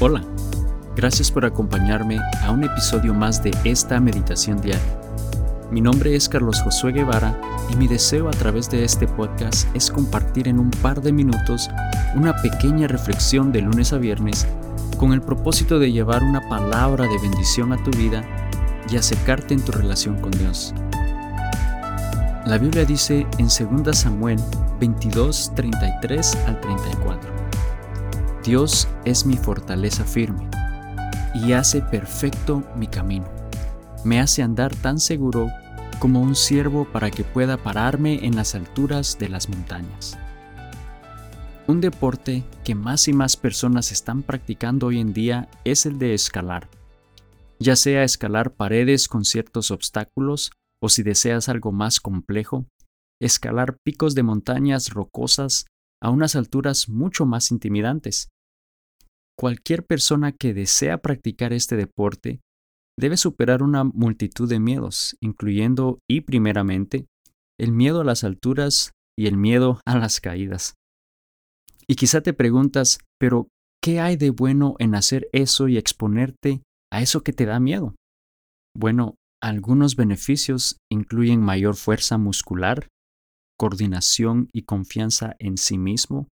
Hola, gracias por acompañarme a un episodio más de esta meditación diaria. Mi nombre es Carlos Josué Guevara y mi deseo a través de este podcast es compartir en un par de minutos una pequeña reflexión de lunes a viernes con el propósito de llevar una palabra de bendición a tu vida y acercarte en tu relación con Dios. La Biblia dice en 2 Samuel 22, 33 al 34. Dios es mi fortaleza firme y hace perfecto mi camino. Me hace andar tan seguro como un ciervo para que pueda pararme en las alturas de las montañas. Un deporte que más y más personas están practicando hoy en día es el de escalar. Ya sea escalar paredes con ciertos obstáculos o si deseas algo más complejo, escalar picos de montañas rocosas a unas alturas mucho más intimidantes. Cualquier persona que desea practicar este deporte debe superar una multitud de miedos, incluyendo y primeramente el miedo a las alturas y el miedo a las caídas. Y quizá te preguntas, pero ¿qué hay de bueno en hacer eso y exponerte a eso que te da miedo? Bueno, algunos beneficios incluyen mayor fuerza muscular, coordinación y confianza en sí mismo,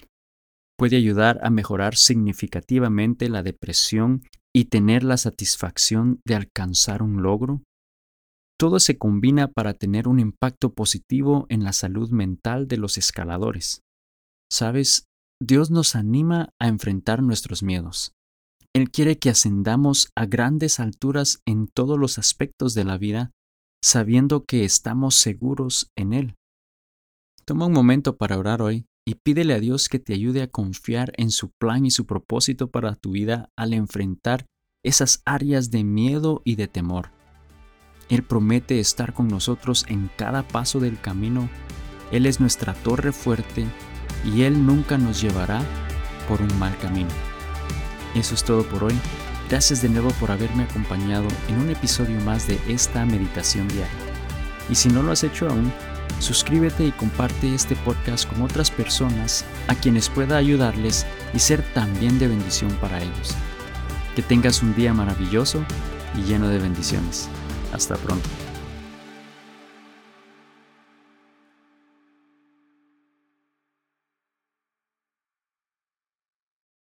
puede ayudar a mejorar significativamente la depresión y tener la satisfacción de alcanzar un logro. Todo se combina para tener un impacto positivo en la salud mental de los escaladores. Sabes, Dios nos anima a enfrentar nuestros miedos. Él quiere que ascendamos a grandes alturas en todos los aspectos de la vida, sabiendo que estamos seguros en Él. Toma un momento para orar hoy y pídele a Dios que te ayude a confiar en su plan y su propósito para tu vida al enfrentar esas áreas de miedo y de temor. Él promete estar con nosotros en cada paso del camino. Él es nuestra torre fuerte y Él nunca nos llevará por un mal camino. Eso es todo por hoy. Gracias de nuevo por haberme acompañado en un episodio más de esta meditación diaria. Y si no lo has hecho aún, suscríbete y comparte este podcast con otras personas a quienes pueda ayudarles y ser también de bendición para ellos. Que tengas un día maravilloso y lleno de bendiciones. Hasta pronto.